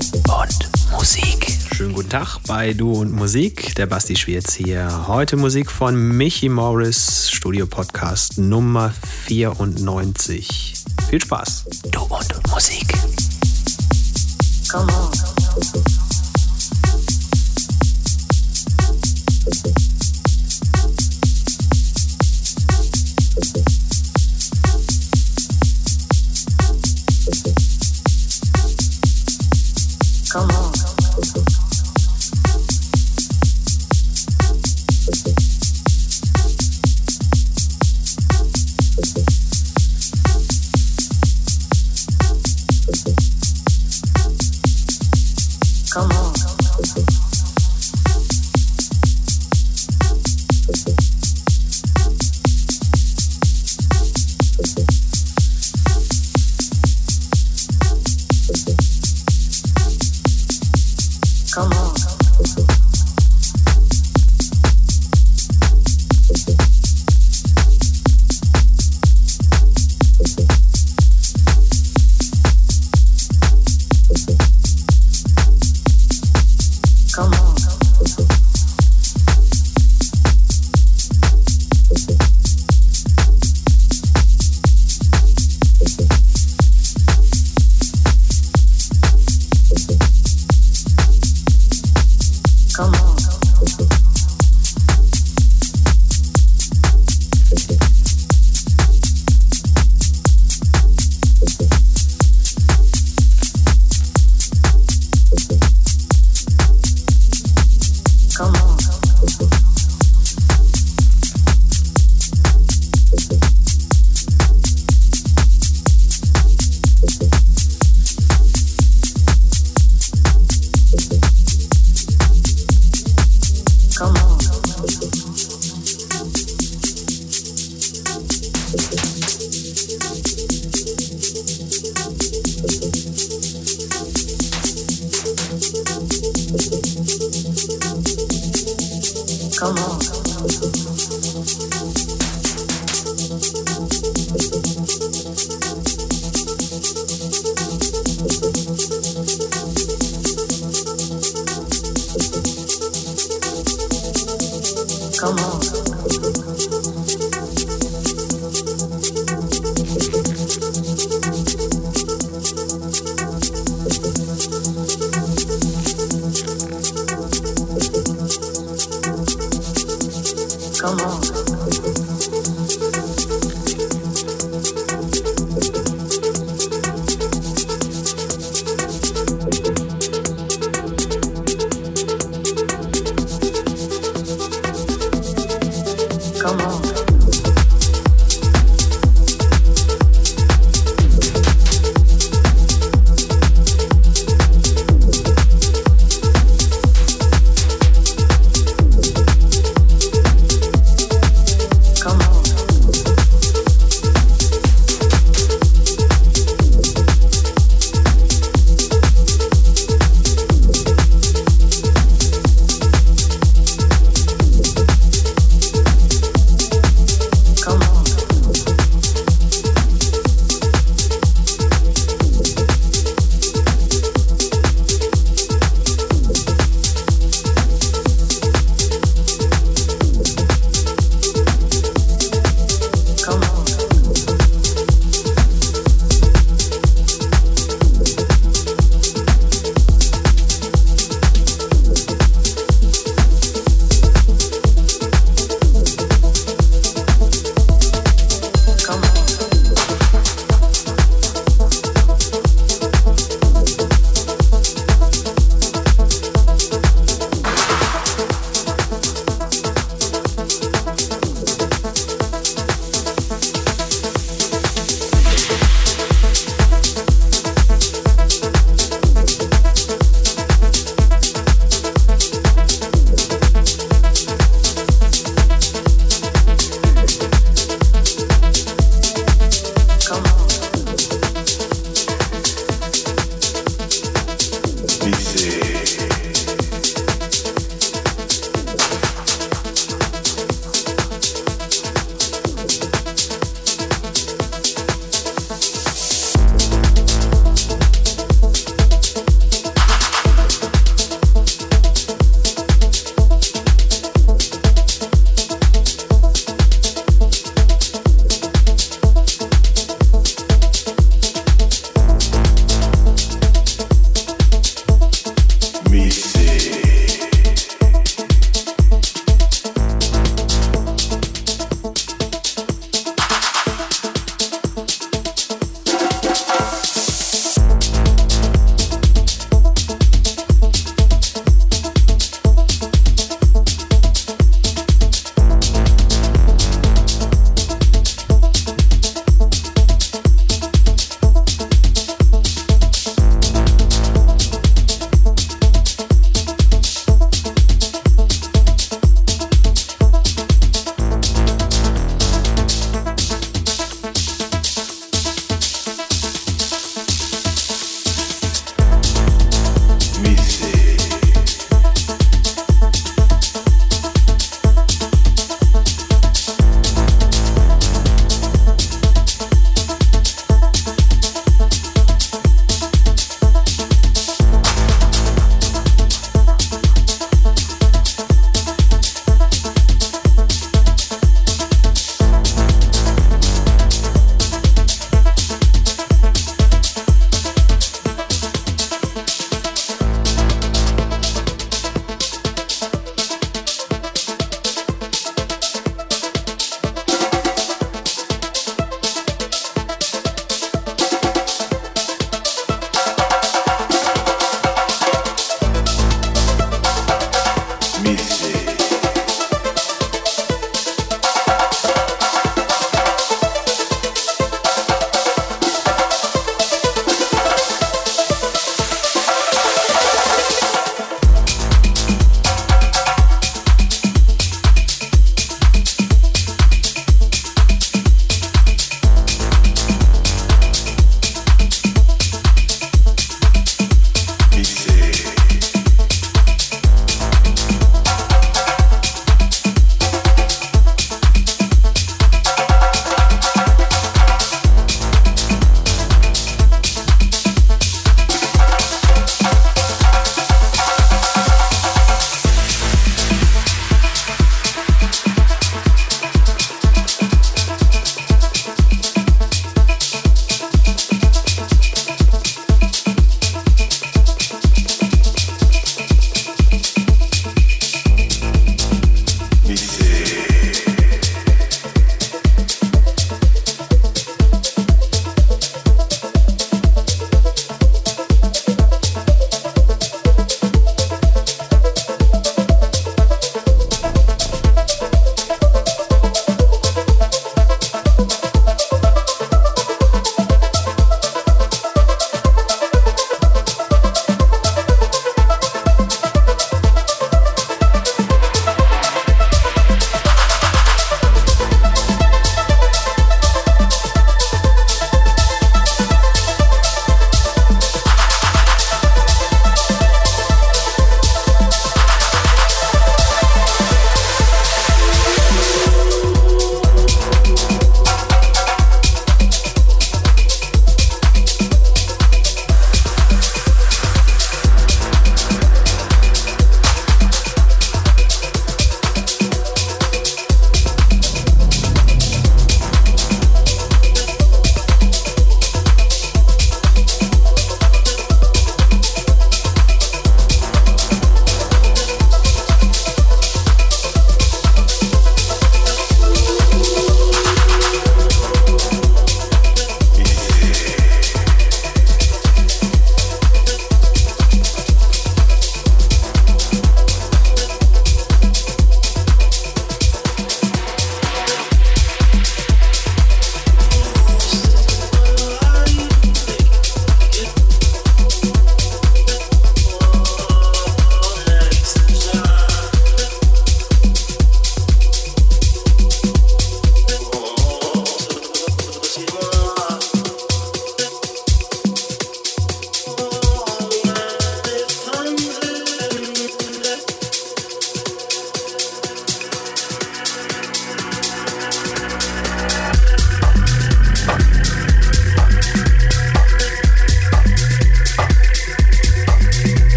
und Musik. Schönen guten Tag bei Du und Musik. Der Basti Schwierz hier. Heute Musik von Michi Morris, Studio Podcast Nummer 94. Viel Spaß. Du und Musik. Come on.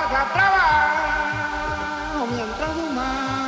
para trabajo mientras humano.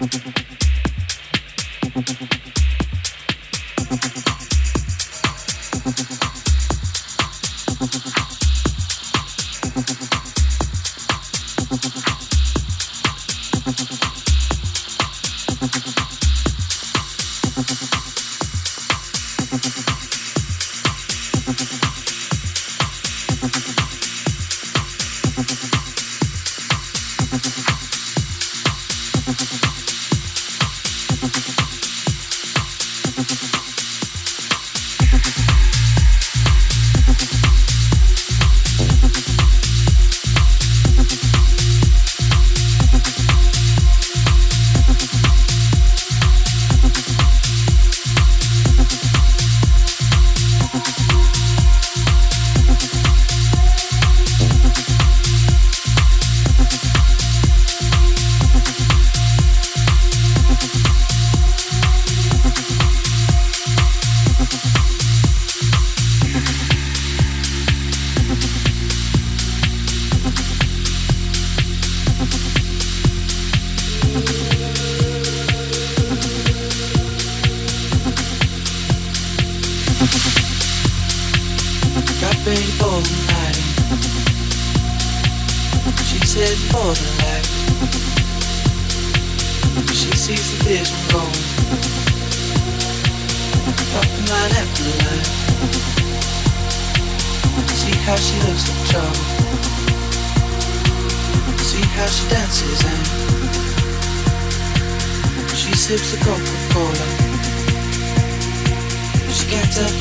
Thank you.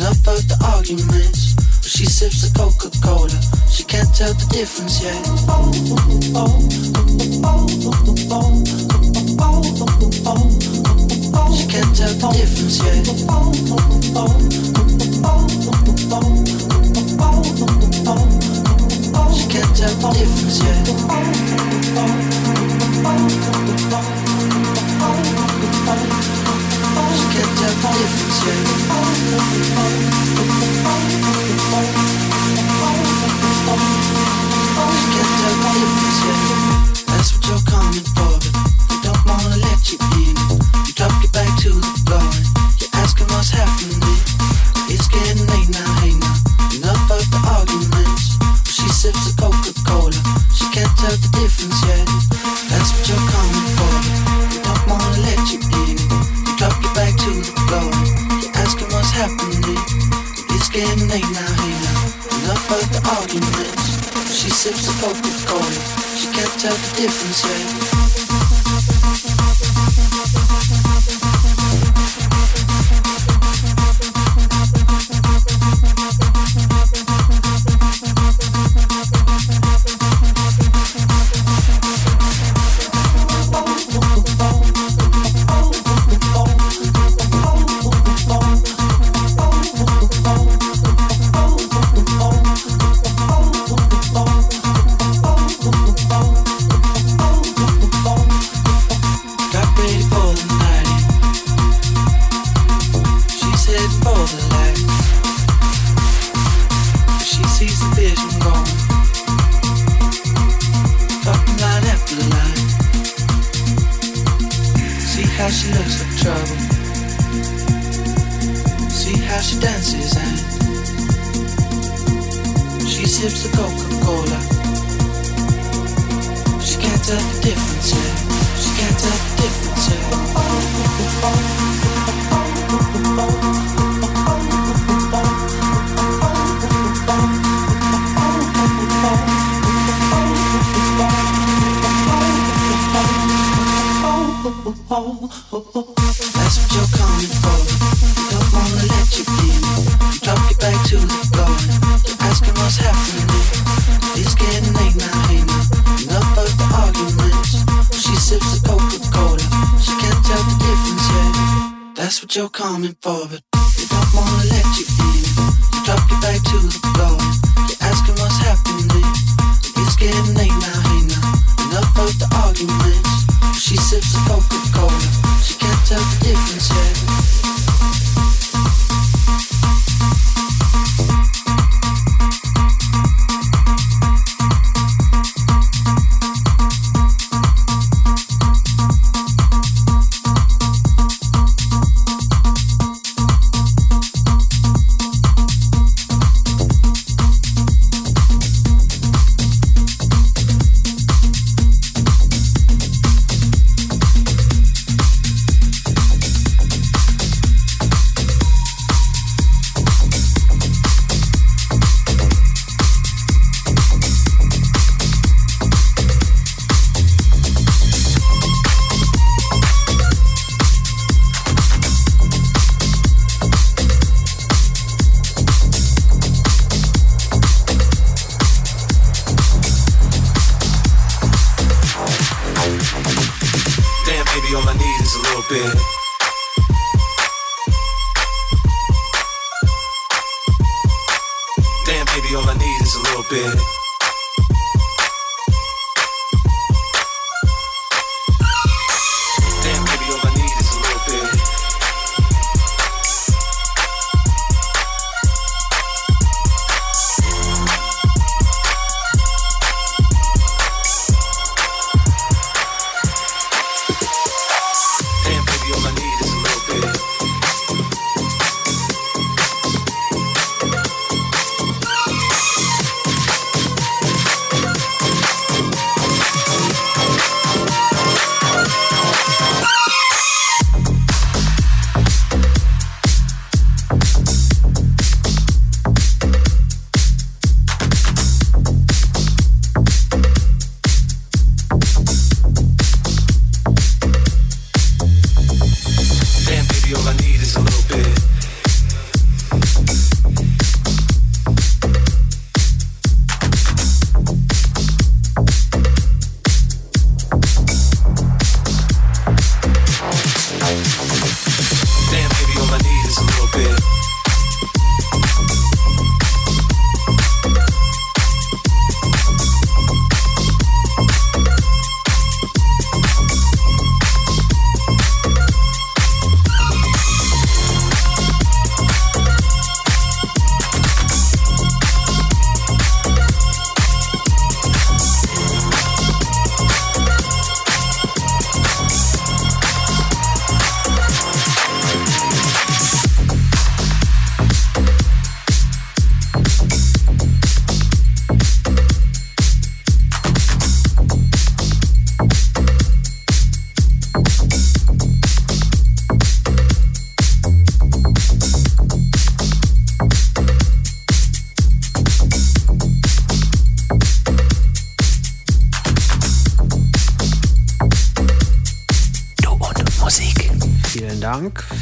Enough of the arguments. but she sips the Coca Cola. She can't tell the difference yet. Oh, she can't tell the difference yet. She can't tell the difference yet. That's what you're coming sips of Coca-Cola. She can't tell the difference yet.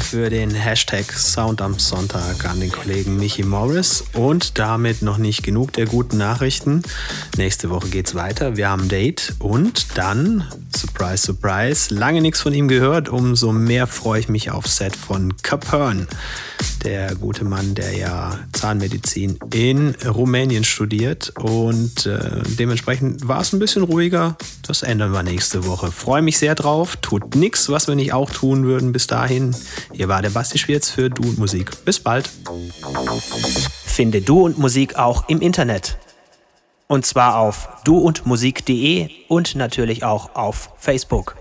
Für den Hashtag Sound am Sonntag an den Kollegen Michi Morris. Und damit noch nicht genug der guten Nachrichten. Nächste Woche geht's weiter. Wir haben ein Date und dann, surprise, surprise, lange nichts von ihm gehört. Umso mehr freue ich mich auf Set von Capern der gute Mann, der ja Zahnmedizin in Rumänien studiert. Und äh, dementsprechend war es ein bisschen ruhiger. Das ändern wir nächste Woche. Freue mich sehr drauf. Tut nichts, was wir nicht auch tun würden bis dahin. Hier war der Basti Schwierz für Du und Musik. Bis bald. Finde Du und Musik auch im Internet. Und zwar auf duundmusik.de und natürlich auch auf Facebook.